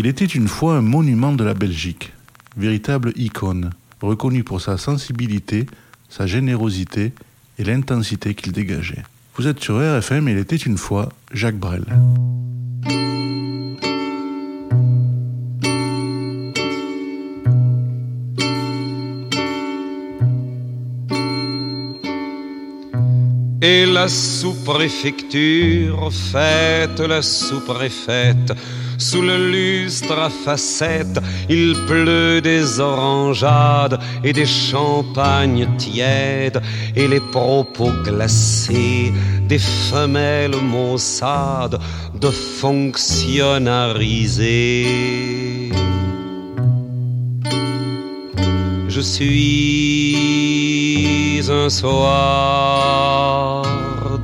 Il était une fois un monument de la Belgique, véritable icône, reconnu pour sa sensibilité, sa générosité et l'intensité qu'il dégageait. Vous êtes sur RFM, il était une fois Jacques Brel. Et la sous-préfecture fête la sous-préfète. Sous le lustre à facettes, il pleut des orangeades et des champagnes tièdes et les propos glacés des femelles maussades de fonctionnariser. Je suis un soir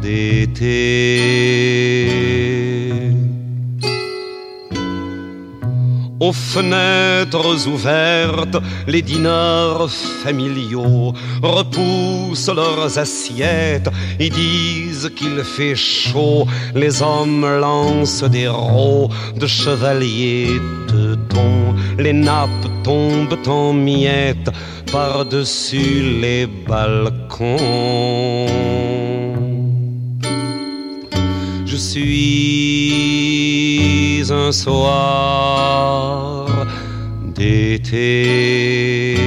d'été. Aux fenêtres ouvertes, les dîneurs familiaux repoussent leurs assiettes et disent qu'il fait chaud. Les hommes lancent des rots de chevaliers de thon. Les nappes tombent en miettes par-dessus les balcons. Je suis un soir d'été.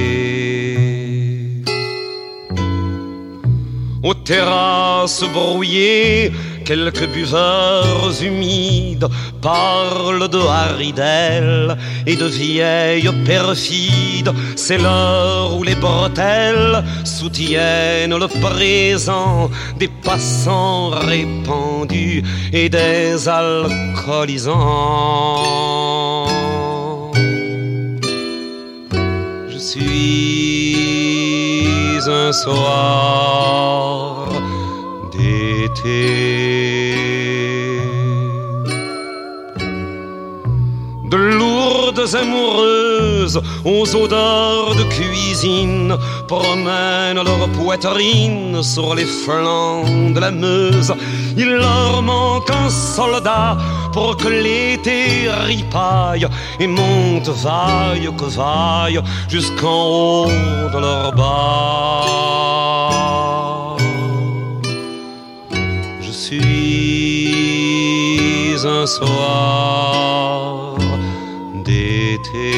Aux terrasses brouillées, quelques buveurs humides parlent de haridelles et de vieilles perfides. C'est l'heure où les bretelles soutiennent le présent des passants répandus et des alcoolisants. Je suis un soir De lourdes amoureuses aux odeurs de cuisine promènent leur poitrine sur les flancs de la Meuse. Il leur manque un soldat pour que l'été ripaille et monte vaille que vaille jusqu'en haut de leur bas. Suis un soir d'été.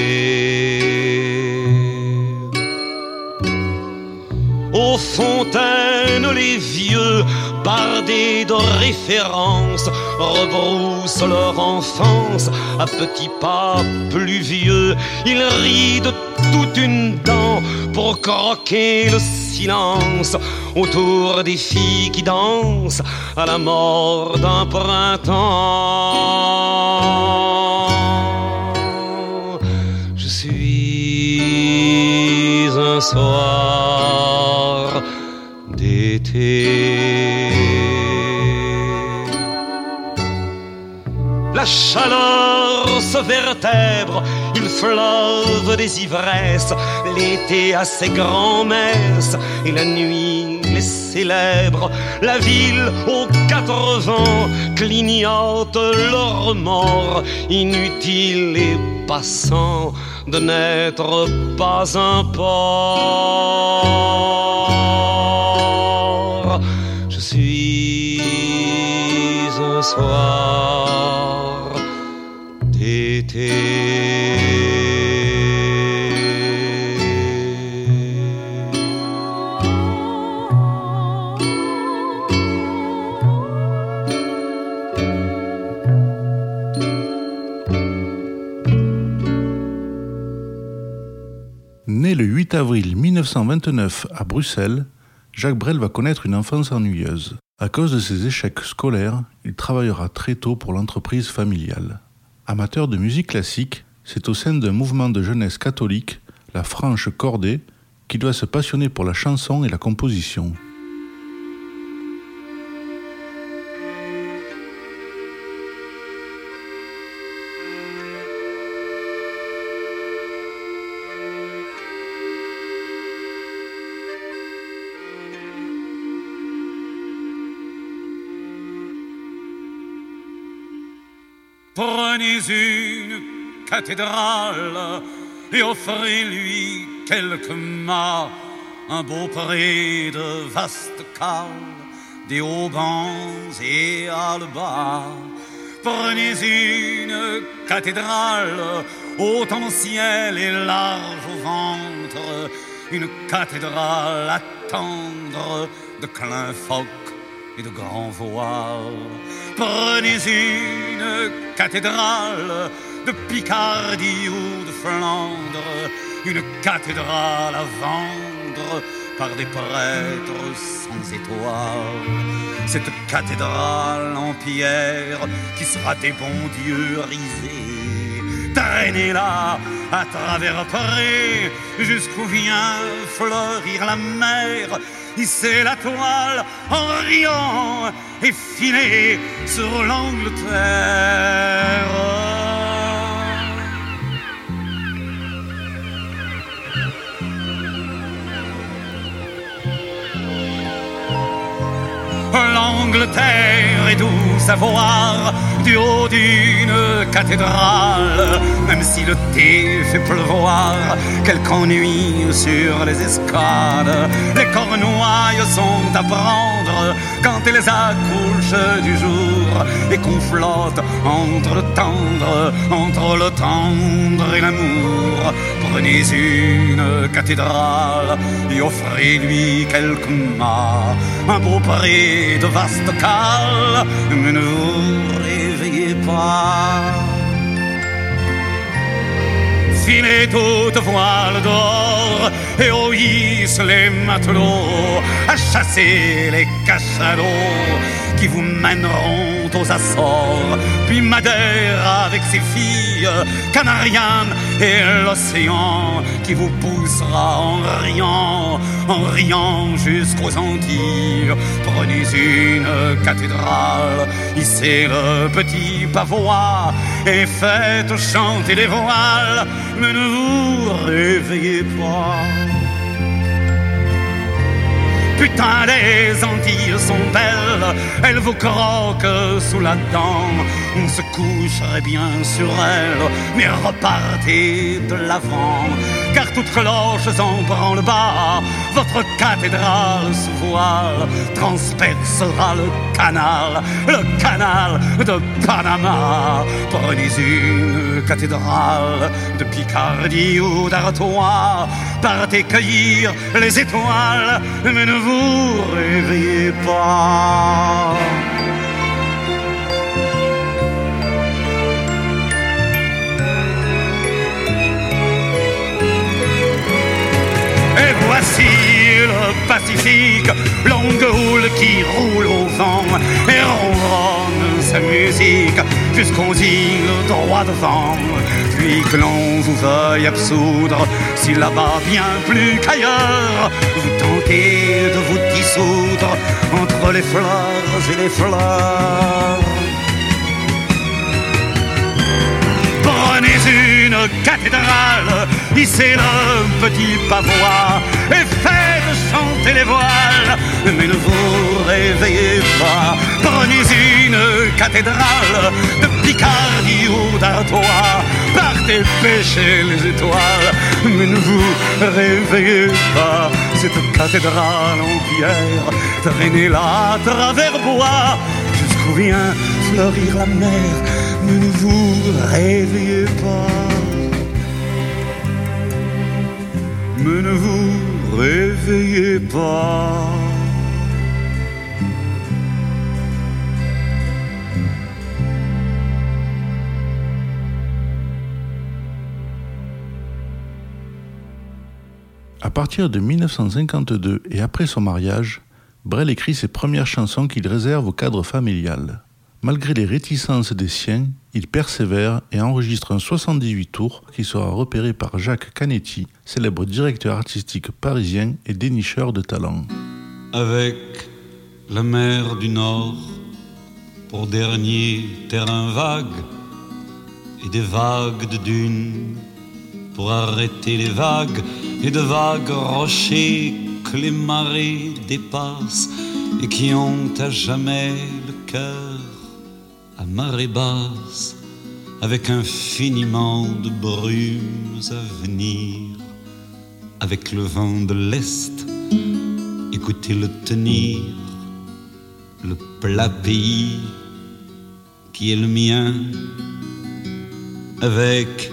Aux fontaines, les vieux, bardés de références, rebroussent leur enfance à petits pas pluvieux. Ils rient de toute une dent pour croquer le silence autour des filles qui dansent à la mort d'un printemps. Je suis un soir d'été. La chaleur se vertèbre, il fleuve des ivresses, l'été a ses grands-messes et la nuit les célèbre. La ville aux quatre vents clignote leur mort, inutile et passant de n'être pas un port. Je suis un soir d'été. 8 avril 1929 à Bruxelles, Jacques Brel va connaître une enfance ennuyeuse. À cause de ses échecs scolaires, il travaillera très tôt pour l'entreprise familiale. Amateur de musique classique, c'est au sein d'un mouvement de jeunesse catholique, la Franche Cordée, qu'il doit se passionner pour la chanson et la composition. Prenez une cathédrale et offrez-lui quelques mâts, un beau pré de vastes cales, des haubans et bas. Prenez une cathédrale haute en ciel et large au ventre, une cathédrale à tendre de clin et de grands voiles. Prenez une cathédrale de Picardie ou de Flandre, une cathédrale à vendre par des prêtres sans étoiles. Cette cathédrale en pierre qui sera des bons dieux risés, traînez-la à travers Paris jusqu'où vient fleurir la mer hisser la toile en riant et filer sur l'Angleterre. L'Angleterre est douce à voir du haut d'une cathédrale, même si le thé fait pleuvoir, quelque ennui sur les escales. Les cornouailles sont à prendre quand elles accouchent du jour et qu'on flotte entre le tendre, entre le tendre et l'amour. Prenez une cathédrale et offrez-lui quelques mâts, un beau pré de vaste cale, ne vous réveillez pas. Filez toute voile d'or et hisse les matelots à chasser les cachalots qui vous mèneront aux Açores, puis Madère avec ses filles, Canariane et l'océan qui vous poussera en riant, en riant jusqu'aux Antilles. Prenez une cathédrale, hissez le petit pavois et faites chanter les voiles, mais ne vous réveillez pas. Putain, les Antilles sont belles, elles vous croquent sous la dent. Coucherait bien sur elles, mais repartez de l'avant. Car toute cloche en le bas, votre cathédrale sous voile transpercera le canal, le canal de Panama. Prenez une cathédrale de Picardie ou d'Artois, partez cueillir les étoiles, mais ne vous réveillez pas. Voici le Pacifique, longue houle qui roule au vent et ronronne sa musique jusqu'aux îles droit devant. Puis que l'on vous veuille absoudre, si là-bas bien plus qu'ailleurs, vous tentez de vous dissoudre entre les fleurs et les fleurs. Prenez une cathédrale, hissez le petit pavois et faites chanter les voiles, mais ne vous réveillez pas. Prenez une cathédrale de Picardie ou d'Artois, partez pêcher les étoiles, mais ne vous réveillez pas. Cette cathédrale en pierre, traînez-la à travers bois, jusqu'où vient fleurir la mer, ne vous réveillez pas. Mais ne vous réveillez pas. À partir de 1952 et après son mariage, Brel écrit ses premières chansons qu'il réserve au cadre familial. Malgré les réticences des siens, il persévère et enregistre un 78 tours qui sera repéré par Jacques Canetti, célèbre directeur artistique parisien et dénicheur de talents. Avec la mer du Nord pour dernier terrain vague et des vagues de dunes pour arrêter les vagues et de vagues rochers que les marées dépassent et qui ont à jamais le cœur marée basse avec infiniment de brumes à venir. Avec le vent de l'Est écoutez-le tenir le plat pays qui est le mien. Avec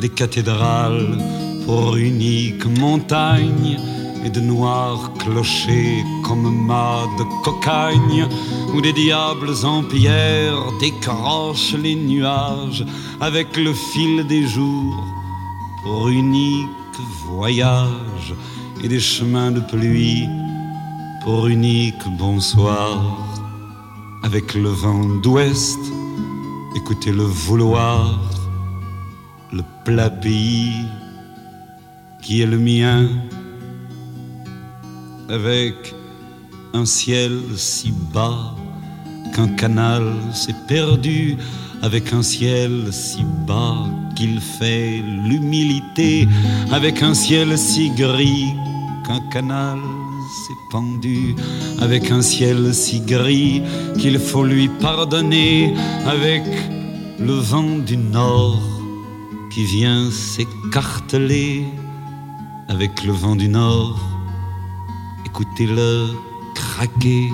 des cathédrales pour unique montagne et de noirs clochers comme mâts de cocagne où des diables en pierre décrochent les nuages avec le fil des jours pour unique voyage et des chemins de pluie pour unique bonsoir. Avec le vent d'ouest écoutez le vouloir le plat pays qui est le mien, avec un ciel si bas qu'un canal s'est perdu, avec un ciel si bas qu'il fait l'humilité, avec un ciel si gris qu'un canal s'est pendu, avec un ciel si gris qu'il faut lui pardonner, avec le vent du nord qui vient s'écarteler avec le vent du nord. Écoutez-le craquer,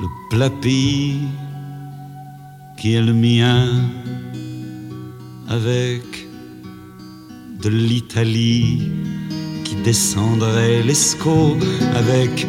le plat qui est le mien, avec de l'Italie qui descendrait l'escaut, avec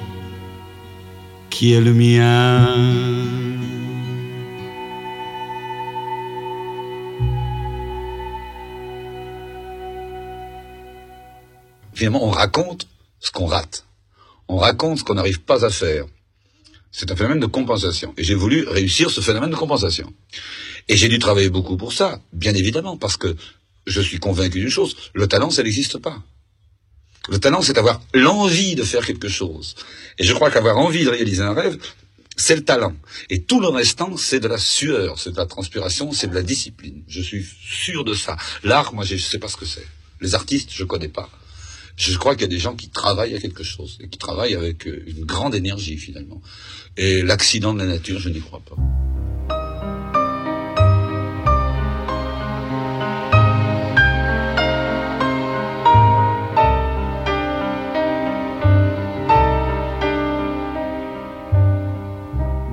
qui est le mien? Finalement, on raconte ce qu'on rate. On raconte ce qu'on n'arrive pas à faire. C'est un phénomène de compensation. Et j'ai voulu réussir ce phénomène de compensation. Et j'ai dû travailler beaucoup pour ça, bien évidemment, parce que je suis convaincu d'une chose, le talent, ça n'existe pas. Le talent, c'est avoir l'envie de faire quelque chose. Et je crois qu'avoir envie de réaliser un rêve, c'est le talent. Et tout le restant, c'est de la sueur, c'est de la transpiration, c'est de la discipline. Je suis sûr de ça. L'art, moi, je ne sais pas ce que c'est. Les artistes, je connais pas. Je crois qu'il y a des gens qui travaillent à quelque chose, et qui travaillent avec euh, une grande énergie, finalement. Et l'accident de la nature, je n'y crois pas.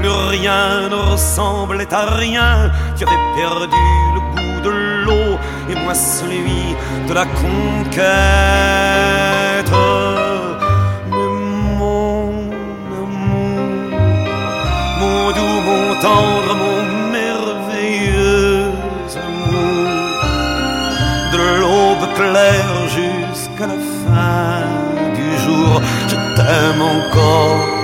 Plus rien ne ressemblait à rien, tu avais perdu le goût de l'eau et moi celui de la conquête. Mais mon amour, mon doux, mon tendre, mon merveilleux amour, de l'aube claire jusqu'à la fin du jour, je t'aime encore,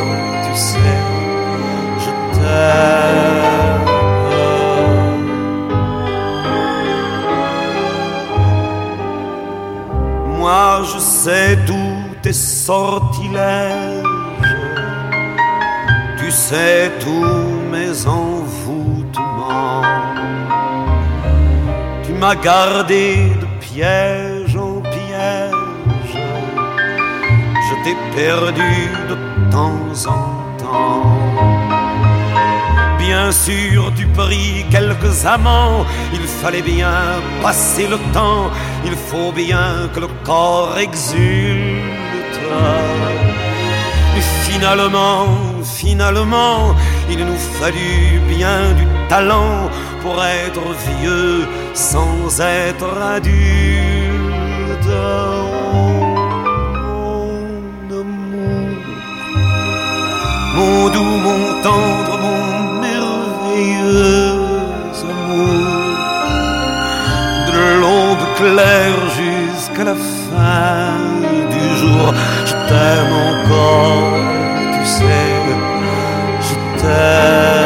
sais tous tes sortilèges, tu sais tous mes envoûtements. Tu m'as gardé de piège en piège, je t'ai perdu de temps en temps. Bien sûr tu pris quelques amants, il fallait bien passer le temps, il faut bien que le corps exulte. Mais finalement, finalement, il nous fallut bien du talent pour être vieux sans être adulte. Mon doux, mon tendre, mon merveilleux jusqu'à la fin du jour, je t'aime encore, tu sais, je t'aime.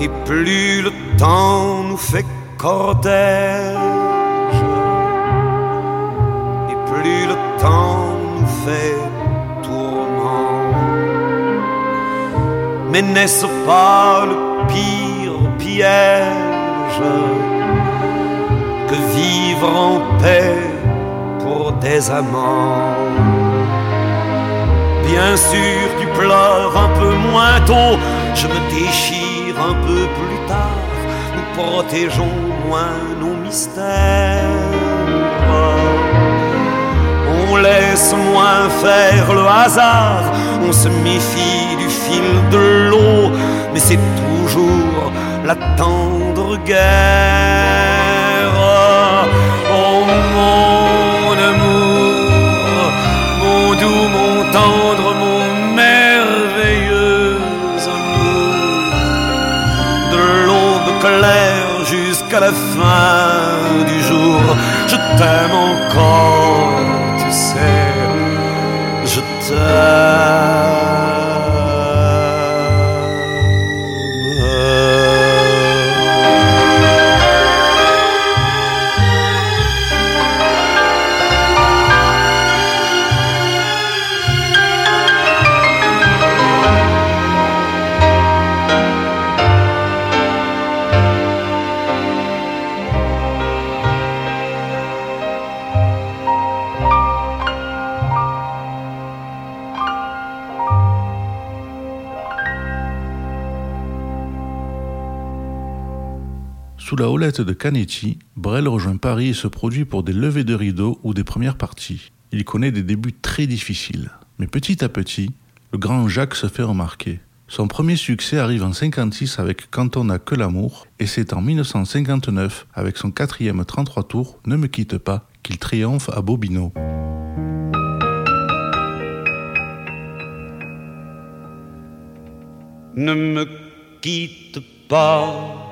Et plus le temps nous fait cortège, Mais n'est-ce pas le pire piège que vivre en paix pour des amants? Bien sûr, tu pleures un peu moins tôt, je me déchire un peu plus tard, nous protégeons moins nos mystères. On laisse moins faire le hasard, on se méfie fil de l'eau, mais c'est toujours la tendre guerre. Oh mon amour, mon doux, mon tendre, mon merveilleux amour, de l'aube claire jusqu'à la fin du jour, je t'aime encore, tu sais, je t'aime. De Canetti, Brel rejoint Paris et se produit pour des levées de rideau ou des premières parties. Il connaît des débuts très difficiles. Mais petit à petit, le grand Jacques se fait remarquer. Son premier succès arrive en 56 avec Quand on n'a que l'amour, et c'est en 1959, avec son quatrième 33 tours, Ne me quitte pas, qu'il triomphe à Bobino. Ne me quitte pas,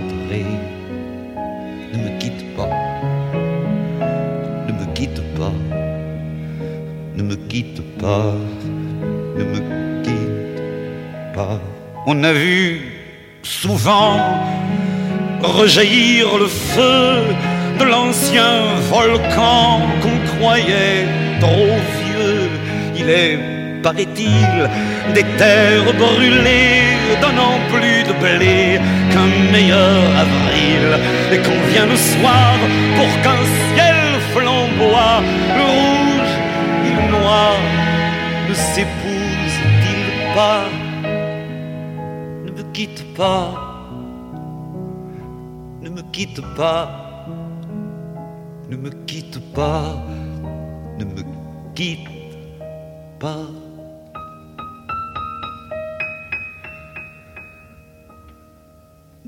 Ne me quitte pas, ne me quitte pas, ne me quitte pas, ne me quitte pas. On a vu souvent rejaillir le feu de l'ancien volcan qu'on croyait trop vieux. Il est, paraît-il, des terres brûlées, donnant plus de blé qu'un meilleur avril. Et qu'on vient le soir pour qu'un ciel flamboie, le rouge et le noir ne s'épousent-ils pas Ne me quitte pas, ne me quitte pas, ne me quitte pas, ne me quitte pas.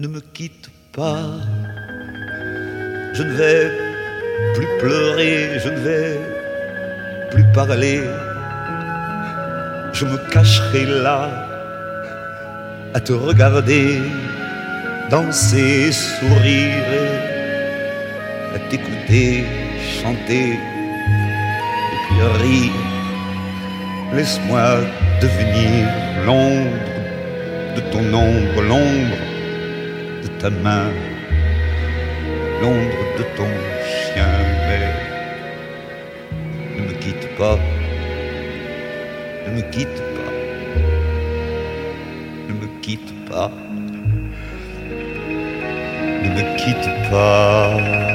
Ne me quitte pas, je ne vais plus pleurer, je ne vais plus parler, je me cacherai là à te regarder danser, sourire, à t'écouter chanter et puis rire. Laisse-moi devenir l'ombre de ton ombre, l'ombre ta main, l'ombre de ton chien, mais ne me quitte pas, ne me quitte pas, ne me quitte pas, ne me quitte pas.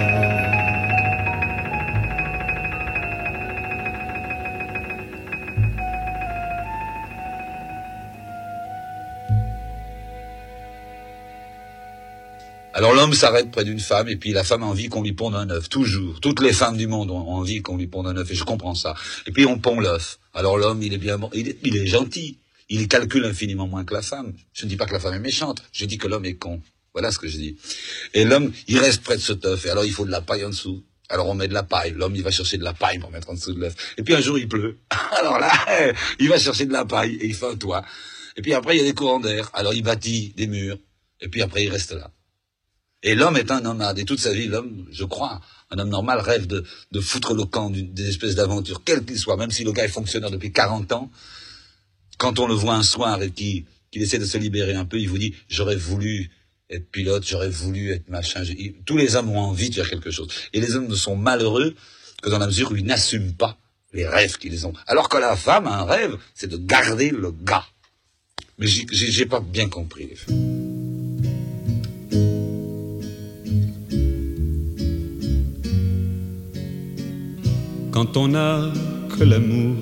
Alors l'homme s'arrête près d'une femme et puis la femme a envie qu'on lui ponde un œuf, toujours. Toutes les femmes du monde ont envie qu'on lui ponde un œuf et je comprends ça. Et puis on pond l'œuf. Alors l'homme, il est bien il est, il est gentil. Il calcule infiniment moins que la femme. Je ne dis pas que la femme est méchante, je dis que l'homme est con. Voilà ce que je dis. Et l'homme, il reste près de cet œuf et alors il faut de la paille en dessous. Alors on met de la paille. L'homme, il va chercher de la paille pour mettre en dessous de l'œuf. Et puis un jour, il pleut. Alors là, il va chercher de la paille et il fait un toit. Et puis après, il y a des courants d'air. Alors il bâtit des murs. Et puis après, il reste là. Et l'homme est un nomade. Et toute sa vie, l'homme, je crois, un homme normal rêve de, de foutre le camp d'une des espèces d'aventures, quel qu'il soit, même si le gars est fonctionnaire depuis 40 ans. Quand on le voit un soir et qu'il essaie de se libérer un peu, il vous dit, j'aurais voulu être pilote, j'aurais voulu être machin. Tous les hommes ont envie de faire quelque chose. Et les hommes ne sont malheureux que dans la mesure où ils n'assument pas les rêves qu'ils ont. Alors que la femme a un rêve, c'est de garder le gars. Mais j'ai- pas bien compris. les femmes. Quand on n'a que l'amour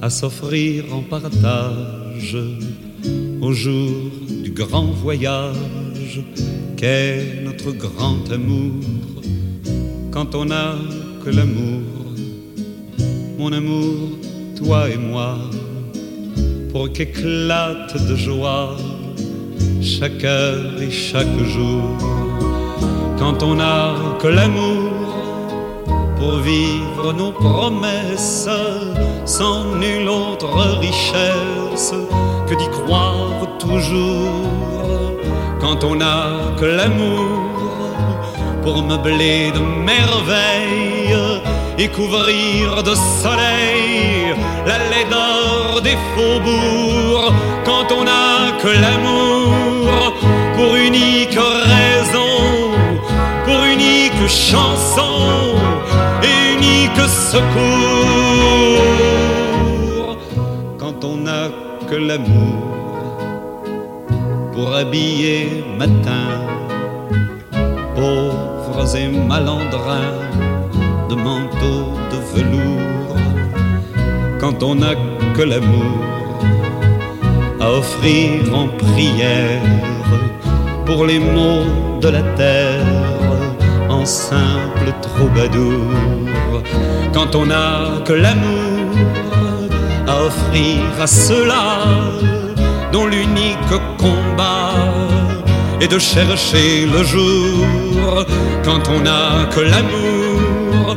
à s'offrir en partage au jour du grand voyage qu'est notre grand amour. Quand on n'a que l'amour, mon amour, toi et moi, pour qu'éclate de joie chaque heure et chaque jour. Quand on n'a que l'amour, pour vivre nos promesses sans nulle autre richesse que d'y croire toujours. Quand on n'a que l'amour pour meubler de merveilles et couvrir de soleil la laideur des faubourgs. Quand on n'a que l'amour pour unique raison, chanson et unique secours. Quand on n'a que l'amour pour habiller matin, pauvres et malandrins de manteaux de velours. Quand on n'a que l'amour à offrir en prière pour les maux de la terre simple troubadour. Quand on n'a que l'amour à offrir à ceux-là dont l'unique combat est de chercher le jour quand on n'a que l'amour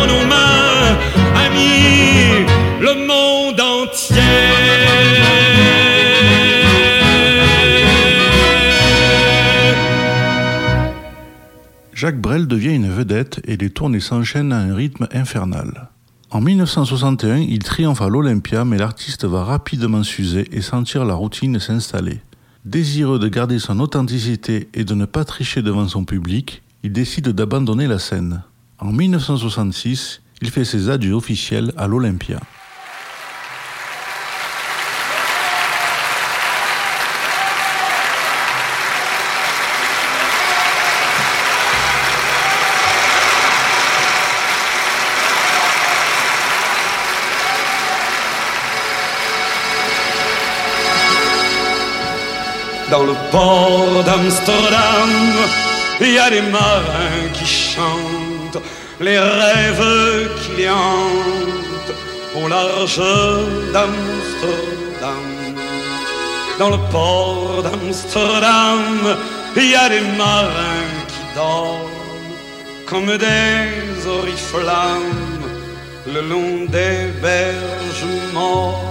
Jacques Brel devient une vedette et les tournées s'enchaînent à un rythme infernal. En 1961, il triomphe à l'Olympia, mais l'artiste va rapidement s'user et sentir la routine s'installer. Désireux de garder son authenticité et de ne pas tricher devant son public, il décide d'abandonner la scène. En 1966, il fait ses adieux officiels à l'Olympia. Dans le port d'Amsterdam, il y a des marins qui chantent les rêves qui les hantent au large d'Amsterdam. Dans le port d'Amsterdam, il y a des marins qui dorment comme des oriflammes le long des berges mortes.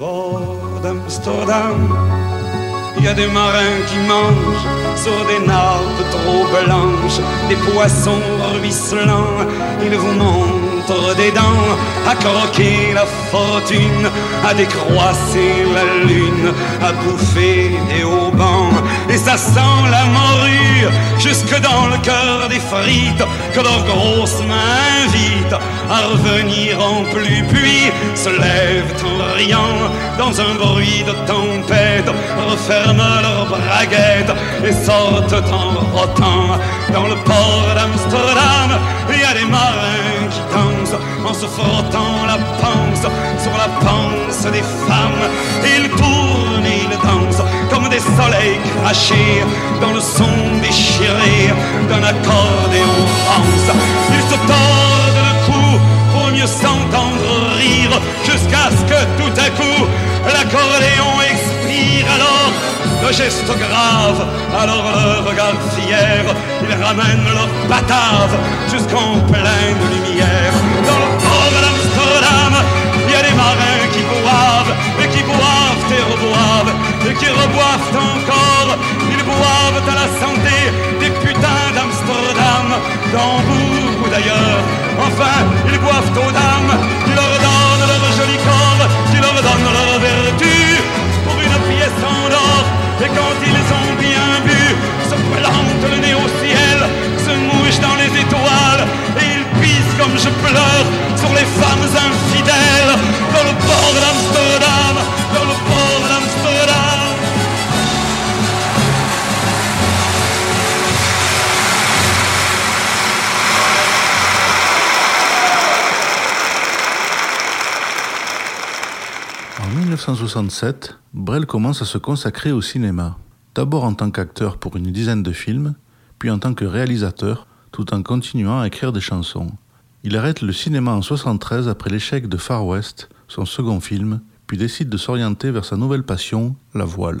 port d'Amsterdam. Il y a des marins qui mangent sur des nappes trop blanches, des poissons ruisselants. Ils vous montrent des dents à croquer la fortune, à décroisser la lune, à bouffer des haubans. Et ça sent la morue jusque dans le cœur des frites que leurs grosses mains invitent à revenir en pluie, puis se lèvent en riant dans un bruit de tempête, referment leurs braguettes et sortent en rotant dans le port d'Amsterdam. Il y a des marins qui dansent en se frottant la panse sur la panse des femmes. Ils tournent ils dansent comme des soleils crachés dans le son déchiré d'un accordéon rance. Ils se tordent mieux s'entendre rire jusqu'à ce que tout à coup l'accordéon expire alors le geste grave, alors le regard fier, ils ramènent leur batave jusqu'en pleine lumière. Dans le port d'Amsterdam, il y a des marins qui boivent, et qui boivent et reboivent, et qui reboivent encore. Ils boivent à la santé d'Hambourg ou d'ailleurs. Enfin, ils boivent aux dames qui leur donnent leur joli corps, qui leur donnent leur vertu pour une pièce en or. Et quand ils ont bien bu, se plantent le nez au ciel, se mouchent dans les étoiles, et ils pissent comme je pleure sur les femmes infidèles dans le port d'Amsterdam, 1967, Brel commence à se consacrer au cinéma, d'abord en tant qu'acteur pour une dizaine de films, puis en tant que réalisateur, tout en continuant à écrire des chansons. Il arrête le cinéma en 73 après l'échec de Far West, son second film, puis décide de s'orienter vers sa nouvelle passion, la voile.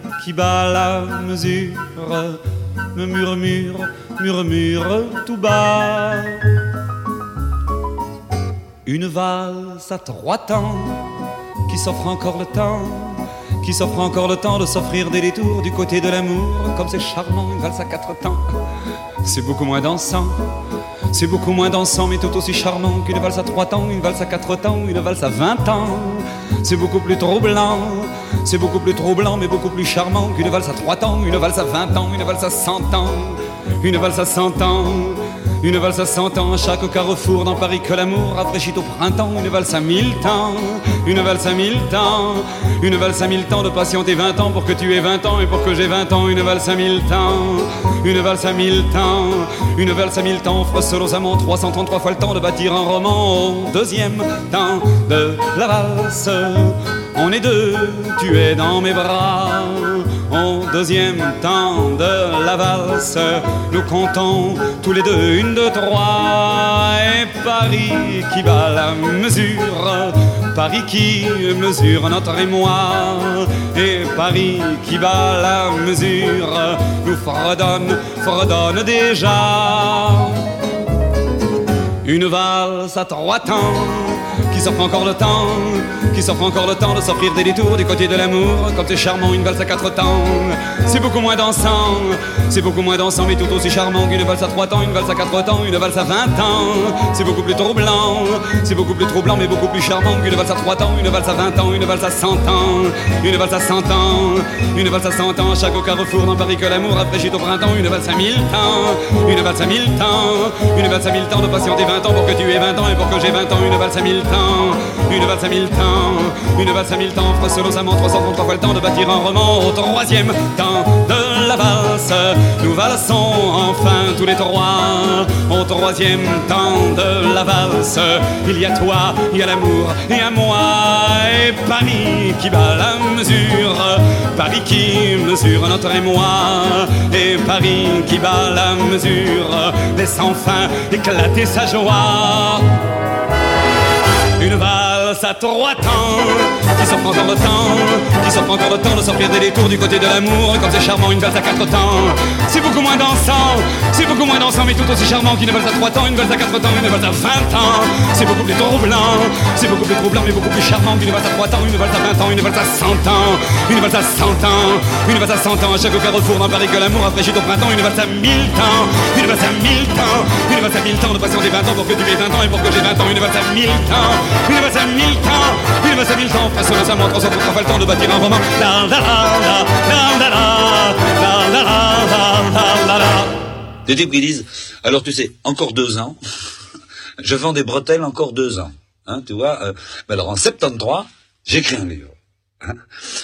qui bat la mesure me murmure, murmure tout bas. Une valse à trois temps qui s'offre encore le temps, qui s'offre encore le temps de s'offrir des détours du côté de l'amour, comme c'est charmant, une valse à quatre temps. C'est beaucoup moins dansant, c'est beaucoup moins dansant, mais tout aussi charmant qu'une valse à trois temps, une valse à quatre temps, une valse à vingt ans. C'est beaucoup plus troublant, c'est beaucoup plus troublant, mais beaucoup plus charmant qu'une valse à trois temps, une valse à vingt ans, une valse à cent ans, une valse à cent ans. Une valse à cent ans chaque carrefour dans Paris que l'amour rafraîchit au printemps. Une valse à mille temps, une valse à mille temps, une valse à mille temps de patienter vingt ans pour que tu aies vingt ans et pour que j'ai vingt ans. Une valse à mille temps, une valse à mille temps, une valse à mille temps amants 333 fois le temps de bâtir un roman au deuxième temps de la valse. On est deux, tu es dans mes bras. Au deuxième temps de la valse, nous comptons tous les deux une, deux, trois. Et Paris qui bat la mesure, Paris qui mesure notre émoi. Et Paris qui bat la mesure, nous fredonne, fredonne déjà. Une valse à trois temps s'offre encore le temps, qui s'offre encore le temps de s'offrir des détours du côté de l'amour. Comme c'est charmant, une valse à quatre temps, c'est beaucoup moins dansant, c'est beaucoup moins dansant, mais tout aussi charmant qu'une valse à trois temps, une valse à quatre temps, une valse à vingt ans. C'est beaucoup plus troublant, c'est beaucoup plus troublant, mais beaucoup plus charmant qu'une valse à trois temps, une valse à vingt ans, une valse à cent ans, une valse à cent ans, une valse à cent ans. Chaque au carrefour dans Paris que l'amour rafraîchit au printemps, une valse à mille temps, une valse à mille temps, une valse à mille temps de patienter vingt ans pour que tu aies vingt ans et pour que j'ai vingt ans, une valse à mille temps une valse à mille temps, une valse à mille temps, sa 333 fois le temps de bâtir un roman au troisième temps de la valse. Nous valsons enfin tous les trois au troisième temps de la valse. Il y a toi, il y a l'amour et à moi et Paris qui bat la mesure, Paris qui mesure notre émoi et Paris qui bat la mesure, laisse enfin éclater sa joie une vague. À trois temps qui s'offre encore le temps, qui s'offre encore le temps de sortir des détours du côté de l'amour. Comme c'est charmant, une valse à quatre temps, c'est beaucoup moins dansant, c'est beaucoup moins dansant, mais tout aussi charmant qu'une valse à trois temps, une valse à quatre temps, une valse à vingt ans. C'est beaucoup plus troublant, c'est beaucoup plus troublant, mais beaucoup plus charmant qu'une valse à trois temps, une valse à vingt ans, une valse à cent ans, une valse à cent ans, une valse à cent ans. À chaque carrefour dans Paris que l'amour rafraîchit au printemps, une valse à mille temps, une valse à mille temps, une valse à mille temps de patienter vingt ans pour que tu aies vingt ans et pour que j'ai vingt ans, une valse à mille temps. Il va à mille temps, il mille temps, face au seulement 300 pour pas le temps de bâtir un roman. La la la la la la types qui disent, alors tu sais, encore deux ans, je vends des bretelles encore deux ans. Hein, tu vois, euh, alors en 73, j'écris un livre. Hein.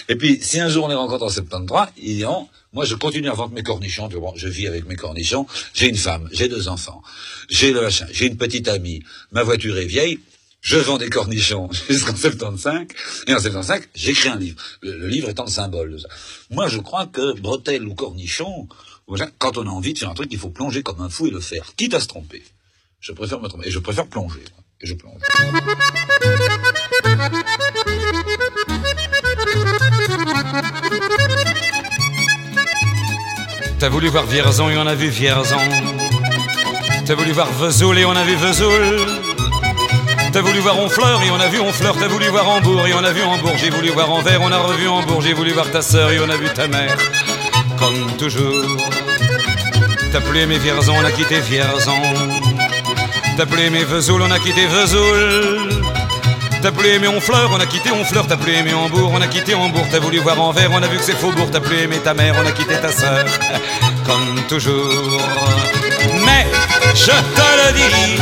Et puis, si un jour on les rencontre en 73, ils diront, moi je continue à vendre mes cornichons, je vis avec mes cornichons, j'ai une femme, j'ai deux enfants, j'ai le machin, j'ai une petite amie, ma voiture est vieille, je vends des cornichons jusqu'en 75, et en 75, j'écris un livre. Le, livre étant le symbole de ça. Moi, je crois que bretelle ou cornichon, quand on a envie de faire un truc, il faut plonger comme un fou et le faire, quitte à se tromper. Je préfère me tromper, et je préfère plonger. Et je plonge. T'as voulu voir Vierzon et on a vu Vierzon. T'as voulu voir Vesoul et on a vu Vesoul. T'as voulu voir Honfleur et on a vu Honfleur, t'as voulu voir Hambourg et on a vu Hambourg, j'ai voulu voir Anvers, on a revu Hambourg, j'ai voulu voir ta sœur et on a vu ta mère, comme toujours. T'as plus aimé Vierzon, on a quitté Vierzon. T'as plus aimé Vesoul, on a quitté Vesoul. T'as plus aimé Honfleur, on a quitté Honfleur, t'as plus aimé Hambourg, on a quitté Hambourg, t'as voulu voir Anvers, on a vu que c'est Faubourg, t'as plus aimé ta mère, on a quitté ta sœur, comme toujours. Mais je te le dis,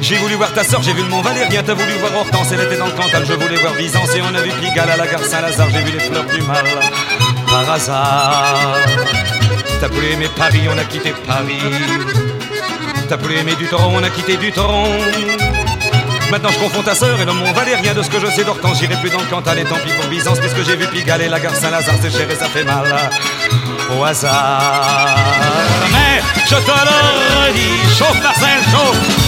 J'ai voulu voir ta soeur, j'ai vu le Mont Valérien, t'as voulu voir Hortense, elle était dans le Cantal, je voulais voir Byzance et on a vu Pigalle à la gare Saint-Lazare, j'ai vu les fleurs du mal par hasard. T'as voulu aimer Paris, on a quitté Paris. T'as voulu aimer du tronc, on a quitté du tronc. Maintenant je confonds ta sœur et le Mont Valérien de ce que je sais d'Hortense, j'irai plus dans le Cantal et tant pis pour Byzance, puisque j'ai vu Pigalle et la gare Saint-Lazare, c'est cher et ça fait mal au hasard. Mais je te le redis, chauffe Marcel, chauffe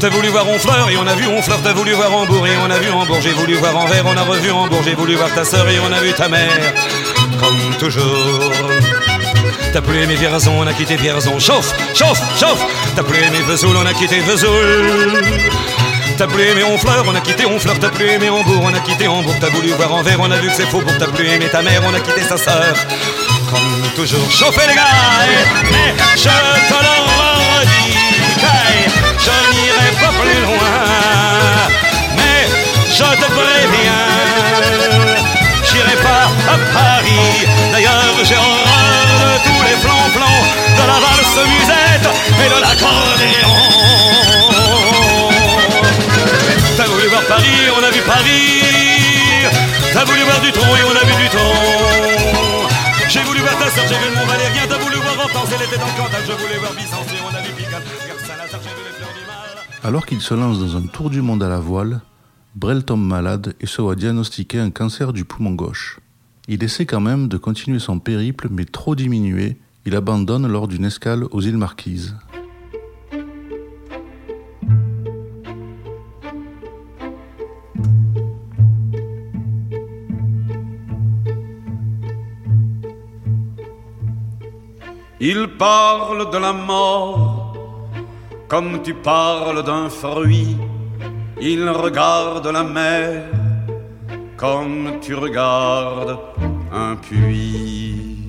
T'as voulu voir Honfleur et on a vu Honfleur, t'as voulu voir Hambourg et on a vu Hambourg, j'ai voulu voir Anvers, on a revu Hambourg, j'ai voulu voir ta sœur et on a vu ta mère, comme toujours. T'as plus aimé Vierzon, on a quitté Vierzon, chauffe, chauffe, chauffe. T'as plus aimé Vesoul, on a quitté Vesoul. T'as plus aimé Honfleur, on a quitté Honfleur, t'as plus aimé Hambourg, on a quitté Hambourg, t'as voulu voir Anvers, on a vu que c'est faux pour t'as plus aimé ta mère, on a quitté sa sœur. Comme toujours, chauffez les gars, mais je te pas plus loin. Mais je te préviens, j'irai pas à Paris. D'ailleurs, j'ai horreur de tous les flancs de la valse musette et de l'accordéon. T'as voulu voir Paris, on a vu Paris. T'as voulu voir du tronc et on a vu du tronc. J'ai voulu voir ta soeur, j'ai vu le Mont Valérien. T'as voulu voir Hortense, elle était dans le Cantal. Je voulais voir Byzance et on a vu Pigalle. Alors qu'il se lance dans un tour du monde à la voile, Brel tombe malade et se voit diagnostiquer un cancer du poumon gauche. Il essaie quand même de continuer son périple, mais trop diminué, il abandonne lors d'une escale aux îles Marquises. Il parle de la mort comme tu parles d'un fruit, il regarde la mer comme tu regardes un puits.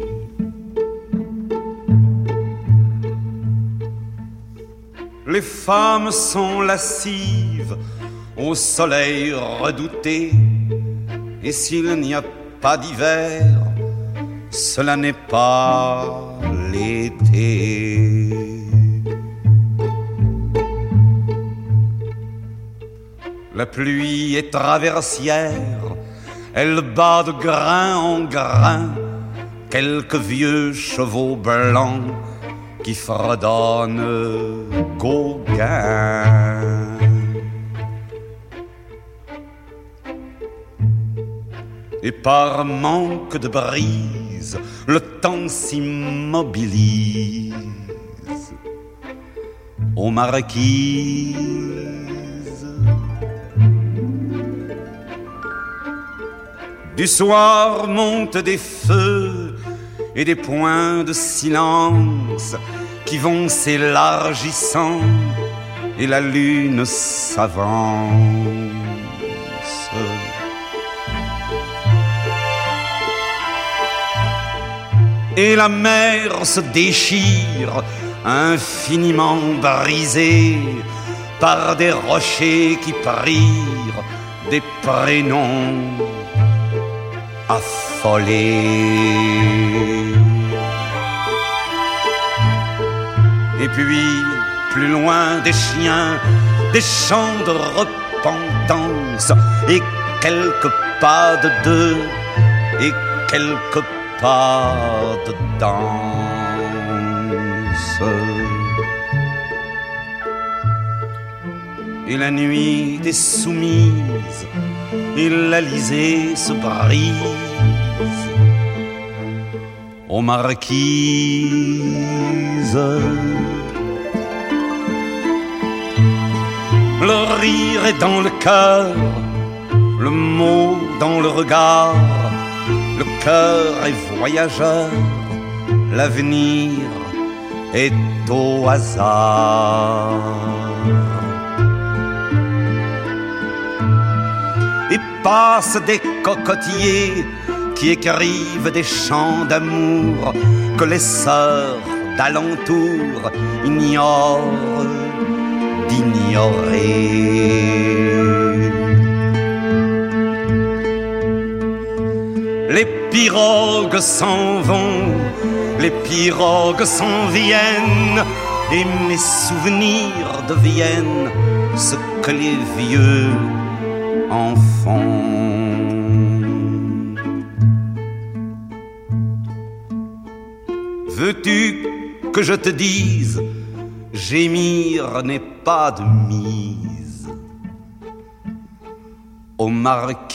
Les femmes sont lascives au soleil redouté, et s'il n'y a pas d'hiver, cela n'est pas l'été. La pluie est traversière, elle bat de grain en grain quelques vieux chevaux blancs qui fredonnent Gauguin. Et par manque de brise, le temps s'immobilise aux marquises Du soir montent des feux et des points de silence qui vont s'élargissant et la lune s'avance. Et la mer se déchire, infiniment brisée par des rochers qui prirent des prénoms affolé. Et puis, plus loin des chiens, des chants de repentance, et quelques pas de deux, et quelques pas de danse. Et la nuit des soumises et l'Alizé se brise aux marquises. Le rire est dans le cœur, le mot dans le regard, le cœur est voyageur, l'avenir est au hasard. Passe des cocotiers qui écrivent des chants d'amour que les sœurs d'alentour ignorent d'ignorer. Les pirogues s'en vont, les pirogues s'en viennent, et mes souvenirs deviennent ce que les vieux en font. Veux-tu que je te dise, gémir n'est pas de mise aux marquises.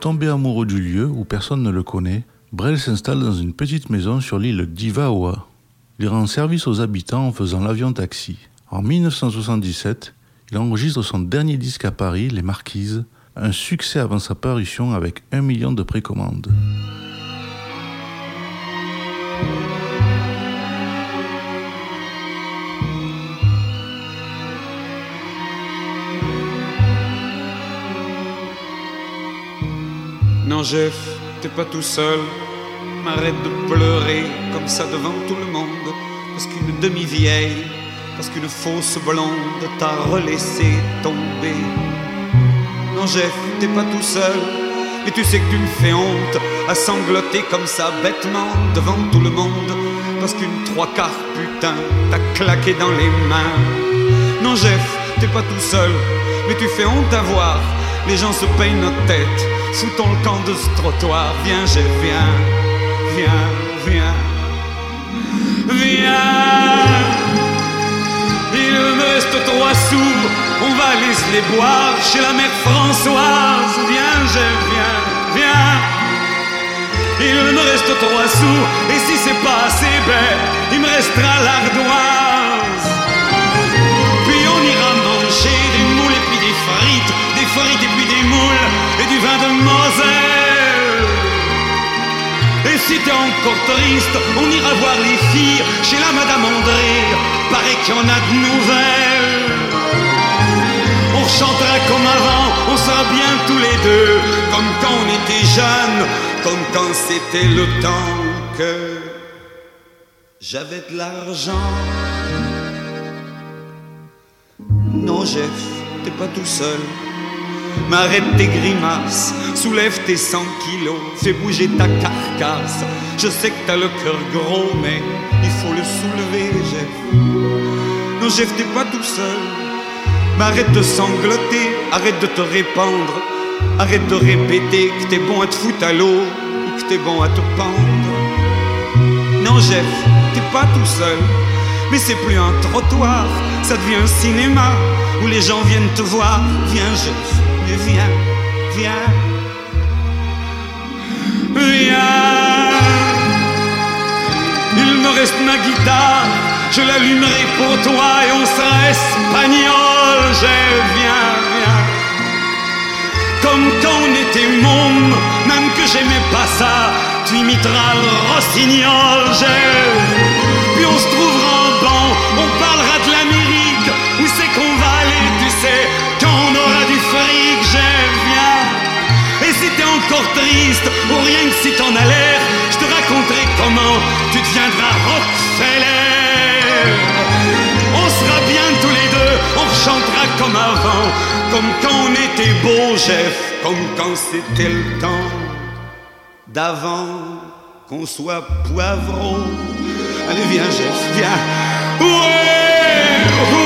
Tombé amoureux du lieu où personne ne le connaît, Brel s'installe dans une petite maison sur l'île d'Ivaoa. Il rend service aux habitants en faisant l'avion-taxi. En 1977, il enregistre son dernier disque à Paris, Les Marquises, un succès avant sa parution avec un million de précommandes. Non, Jeff, t'es pas tout seul. M'arrête de pleurer comme ça devant tout le monde. Parce qu'une demi-vieille, parce qu'une fausse blonde t'a relaissé tomber. Non, Jeff, t'es pas tout seul. Et tu sais que tu me fais honte à sangloter comme ça bêtement devant tout le monde. Parce qu'une trois quarts putain t'a claqué dans les mains. Non, Jeff, t'es pas tout seul. Mais tu fais honte à voir. Les gens se peignent notre tête sous ton camp de ce trottoir. Viens, Jeff, viens, viens, viens, viens. Il me reste trois sous, on va se les boire chez la mère Françoise. Viens, Jeff, viens, viens. Il me reste trois sous, et si c'est pas assez bête, il me restera l'ardoise. Puis on ira manger des moules et puis des frites, des frites et puis des moules et du vin de Moselle. T'es encore triste, on ira voir les filles chez la Madame André. Paraît qu'il y en a de nouvelles. On chantera comme avant, on sera bien tous les deux, comme quand on était jeunes, comme quand c'était le temps que j'avais de l'argent. Non, Jeff, t'es pas tout seul. Mais arrête tes grimaces, soulève tes 100 kilos, fais bouger ta carcasse. Je sais que t'as le cœur gros, mais il faut le soulever, Jeff. Non, Jeff, t'es pas tout seul. Mais arrête de sangloter, arrête de te répandre, arrête de répéter que t'es bon à te foutre à l'eau ou que t'es bon à te pendre. Non, Jeff, t'es pas tout seul. Mais c'est plus un trottoir, ça devient un cinéma où les gens viennent te voir. Viens, Jeff, viens, viens, viens. Il me reste ma guitare, je l'allumerai pour toi et on sera espagnol. Jeff, viens, viens. Comme quand on était môme, même que j'aimais pas ça, tu imiteras le rossignol, Jeff. Puis triste, ou rien que si t'en as l'air, je te raconterai comment tu deviendras Rockefeller. On sera bien tous les deux, on chantera comme avant, comme quand on était beau, Jeff, comme quand c'était le temps d'avant qu'on soit poivreau. Allez, viens, Jeff, viens. Ouais,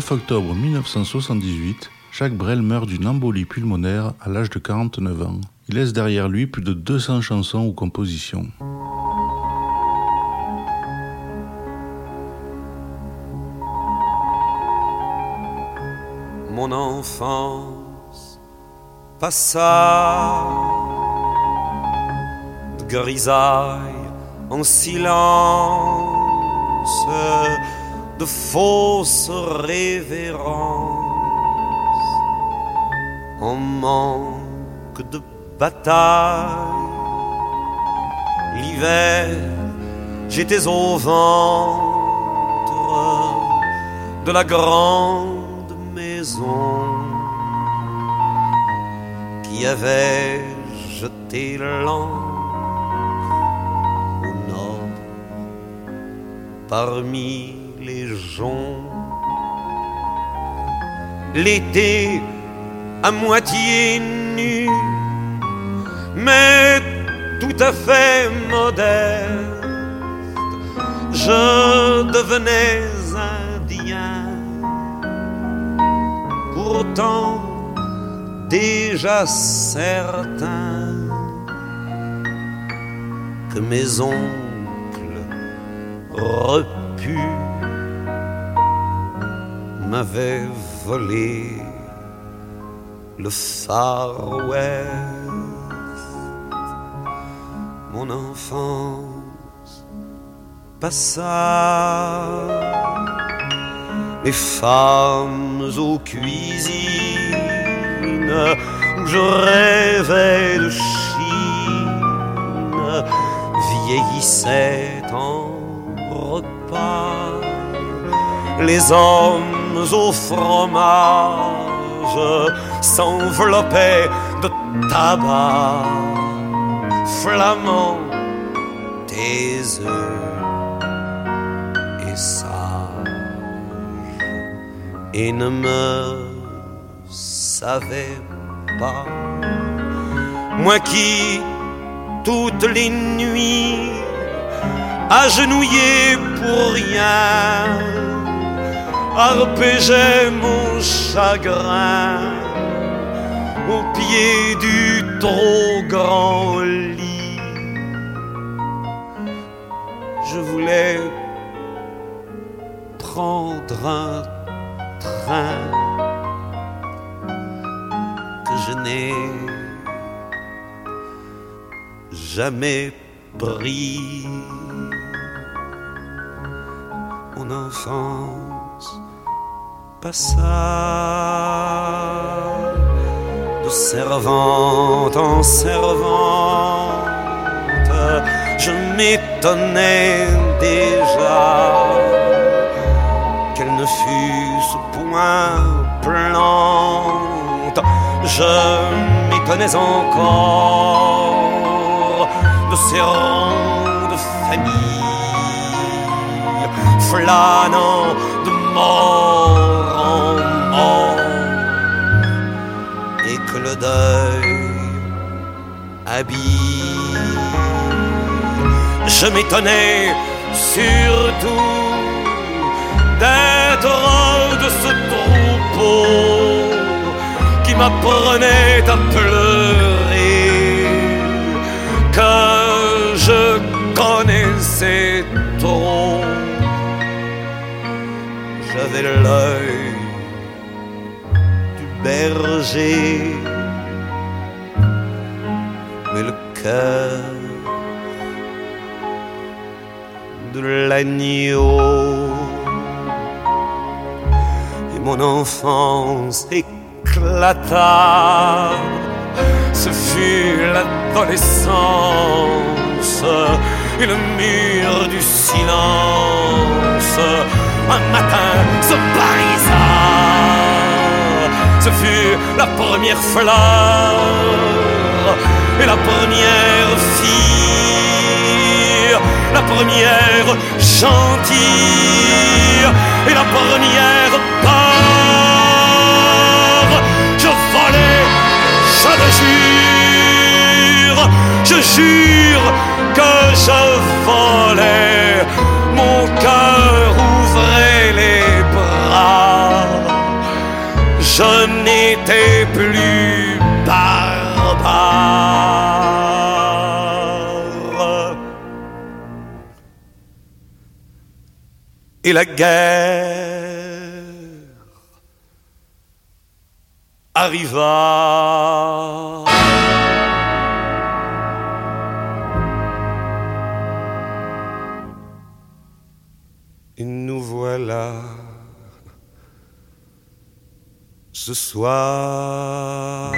9 octobre 1978, Jacques Brel meurt d'une embolie pulmonaire à l'âge de 49 ans. Il laisse derrière lui plus de 200 chansons ou compositions. mon enfance passa de grisaille en silence, de fausses révérences, en manque de bataille. L'hiver, j'étais au ventre de la grande maison qui avait jeté l'an parmi les joncs. L'été à moitié nu, mais tout à fait modeste, je devenais indien. Pourtant, déjà certain que mes ongles m'avait volé le Far West, mon enfance passa, les femmes aux cuisines où je rêvais de Chine vieillissaient en les hommes au fromage s'enveloppaient de tabac flamand, des œufs et sage, et ne me savais pas, moi qui toutes les nuits agenouillé pour rien, arpégeait mon chagrin au pied du trop grand lit. Je voulais prendre un train que je n'ai jamais pris enfance passa de servante en servante. Je m'étonnais déjà qu'elle ne fût point plante. Je m'étonnais encore de ces rangs de famille flânant de mort habille. Je m'étonnais surtout d'être de ce troupeau qui m'apprenait à pleurer que je connaissais trop j'avais l'œil du berger, de l'agneau. Et mon enfance éclata, ce fut l'adolescence et le mur du silence un matin se barisa. Ce fut la première fleur et la première fille, la première gentille et la première part. Je volais, je le jure, je jure que je volais mon cœur les bras, je n'étais Et la guerre arriva. Et nous voilà ce soir.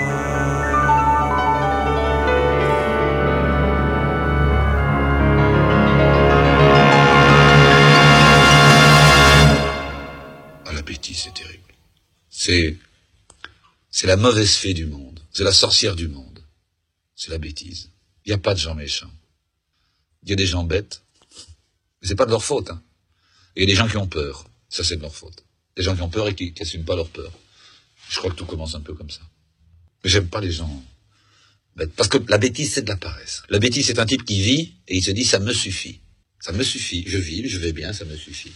C'est, la mauvaise fée du monde. C'est la sorcière du monde. C'est la bêtise. Il n'y a pas de gens méchants. Il y a des gens bêtes. Mais c'est pas de leur faute, hein. Il y a des gens qui ont peur. Ça, c'est de leur faute. Des gens qui ont peur et qui n'assument pas leur peur. Je crois que tout commence un peu comme ça. Mais j'aime pas les gens bêtes. Parce que la bêtise, c'est de la paresse. La bêtise, c'est un type qui vit et il se dit, ça me suffit. Ça me suffit. Je vis, je vais bien, ça me suffit.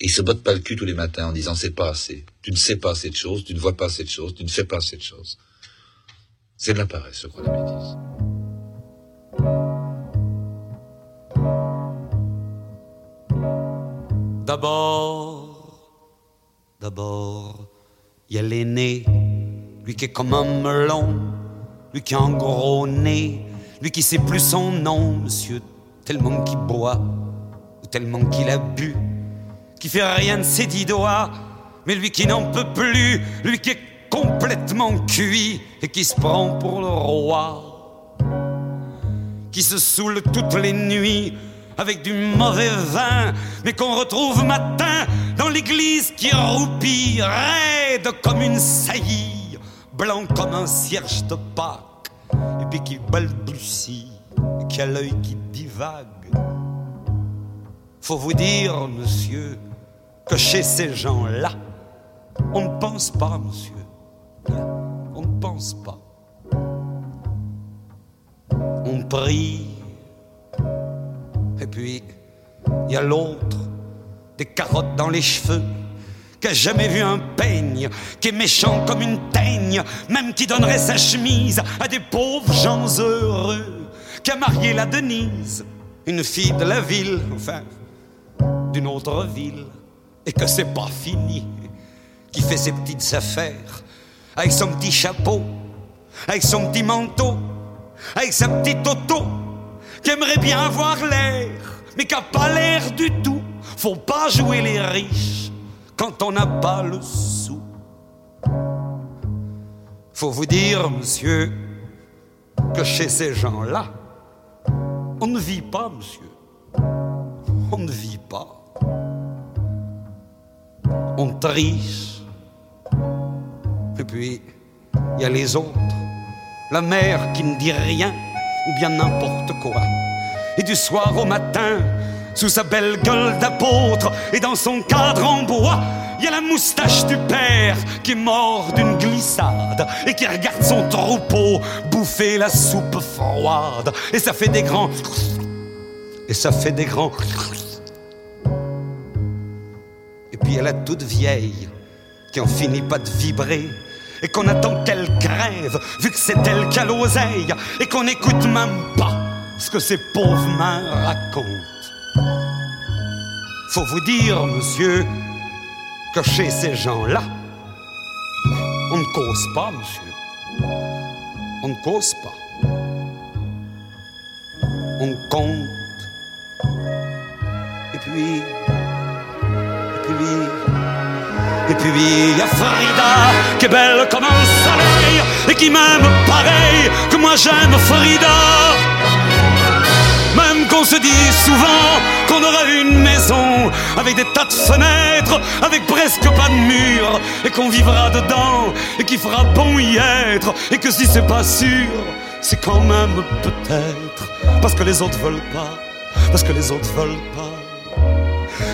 Et il se botte pas le cul tous les matins en disant, c'est pas assez. Tu ne sais pas assez de choses, tu ne vois pas assez de choses, tu ne fais pas assez de choses. C'est de la paresse, je crois, la bêtise. D'abord, d'abord, il y a l'aîné, lui qui est comme un melon, lui qui a un gros nez, lui qui sait plus son nom, monsieur, tellement qu'il boit, ou tellement qu'il a bu, qui fait rien de ses dix doigts, mais lui qui n'en peut plus, lui qui est complètement cuit et qui se prend pour le roi, qui se saoule toutes les nuits avec du mauvais vin, mais qu'on retrouve matin dans l'église qui roupit, raide comme une saillie, blanc comme un cierge de Pâques, et puis qui balbutie, et qui a l'œil qui divague. Faut vous dire, monsieur, que chez ces gens-là, on ne pense pas, monsieur. On ne pense pas. On prie. Et puis, il y a l'autre, des carottes dans les cheveux, qui a jamais vu un peigne, qui est méchant comme une teigne, même qui donnerait sa chemise à des pauvres gens heureux, qui a marié la Denise, une fille de la ville, enfin, d'une autre ville, et que c'est pas fini, qui fait ses petites affaires, avec son petit chapeau, avec son petit manteau, avec sa petite auto, qui aimerait bien avoir l'air, mais qui a pas l'air du tout. Faut pas jouer les riches quand on n'a pas le sou. Faut vous dire, monsieur, que chez ces gens-là, on ne vit pas, monsieur. On ne vit pas. On triche. Et puis, il y a les autres. La mère qui ne dit rien, ou bien n'importe quoi. Et du soir au matin, sous sa belle gueule d'apôtre et dans son cadre en bois, il y a la moustache du père qui est mort d'une glissade et qui regarde son troupeau bouffer la soupe froide. Et ça fait des grands. Et ça fait des grands. Et puis a la toute vieille qui en finit pas de vibrer et qu'on attend qu'elle crève, vu que c'est elle qui a l'oseille, et qu'on n'écoute même pas ce que ces pauvres mains racontent. Faut vous dire, monsieur, que chez ces gens-là, on ne cause pas, monsieur. On ne cause pas. On compte. Et puis, et puis, il y a Frida qui est belle comme un soleil et qui m'aime pareil que moi j'aime Frida. Même qu'on se dit souvent qu'on aura une maison avec des tas de fenêtres, avec presque pas de murs, et qu'on vivra dedans et qu'il fera bon y être, et que si c'est pas sûr, c'est quand même peut-être parce que les autres veulent pas, parce que les autres veulent pas.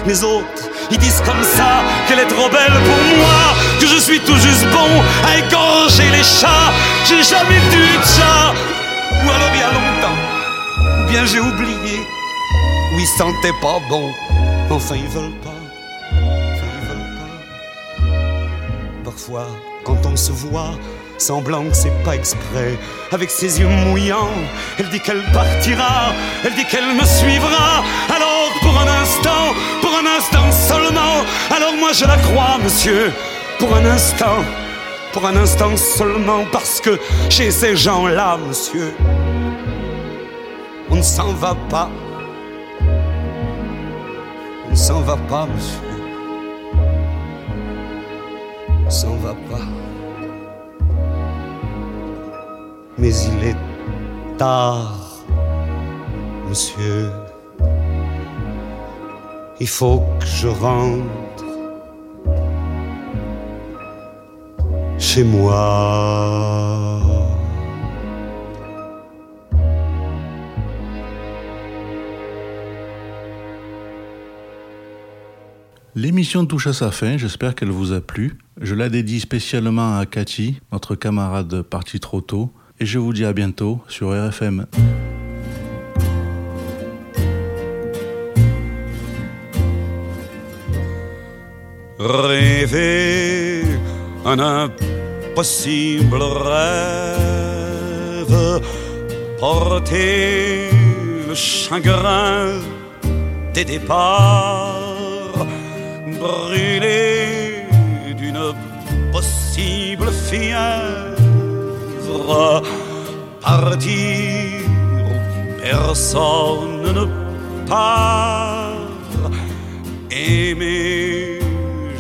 Les autres, ils disent comme ça qu'elle est trop belle pour moi, que je suis tout juste bon à égorger les chats. J'ai jamais dû de chat, ou alors il y a longtemps, ou bien j'ai oublié, ou ils sentaient pas bon. Enfin, ils veulent pas, enfin, ils veulent pas. Parfois, quand on se voit, semblant que c'est pas exprès, avec ses yeux mouillants, elle dit qu'elle partira, elle dit qu'elle me suivra, alors pour un instant, pour un instant seulement, alors moi je la crois, monsieur, pour un instant, pour un instant seulement parce que chez ces gens-là, monsieur, on ne s'en va pas. On ne s'en va pas, monsieur. On ne s'en va pas. Mais il est tard, monsieur. Il faut que je rentre chez moi. L'émission touche à sa fin, j'espère qu'elle vous a plu. Je la dédie spécialement à Cathy, notre camarade parti trop tôt, et je vous dis à bientôt sur RFM. Rêver un impossible rêve, porter le chagrin des départs, brûler d'une possible fièvre, partir où personne ne part, aimer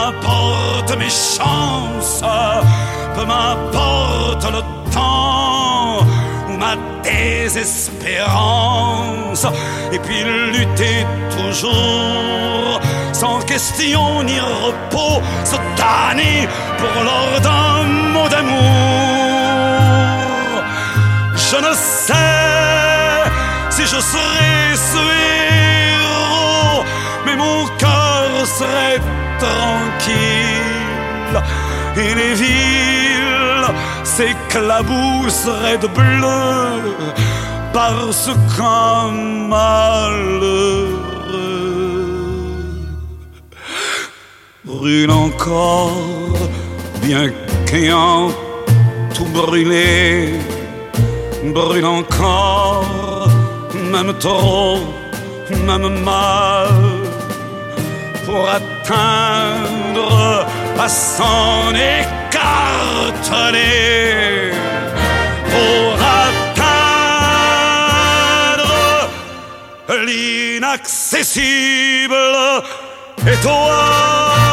M'importe mes chances, peu m'importe le temps ou ma désespérance. Et puis lutter toujours, sans question ni repos, se tanner pour l'ordre d'un mot d'amour. Je ne sais si je serai ce héros, mais mon cœur serait tranquille. Et les villes s'éclabousseraient de bleu parce qu'un malheureux brûle encore, bien qu'ayant tout brûlé, brûle encore, même trop, même mal, pour atteindre à s'en écarteler, pour atteindre l'inaccessible étoile.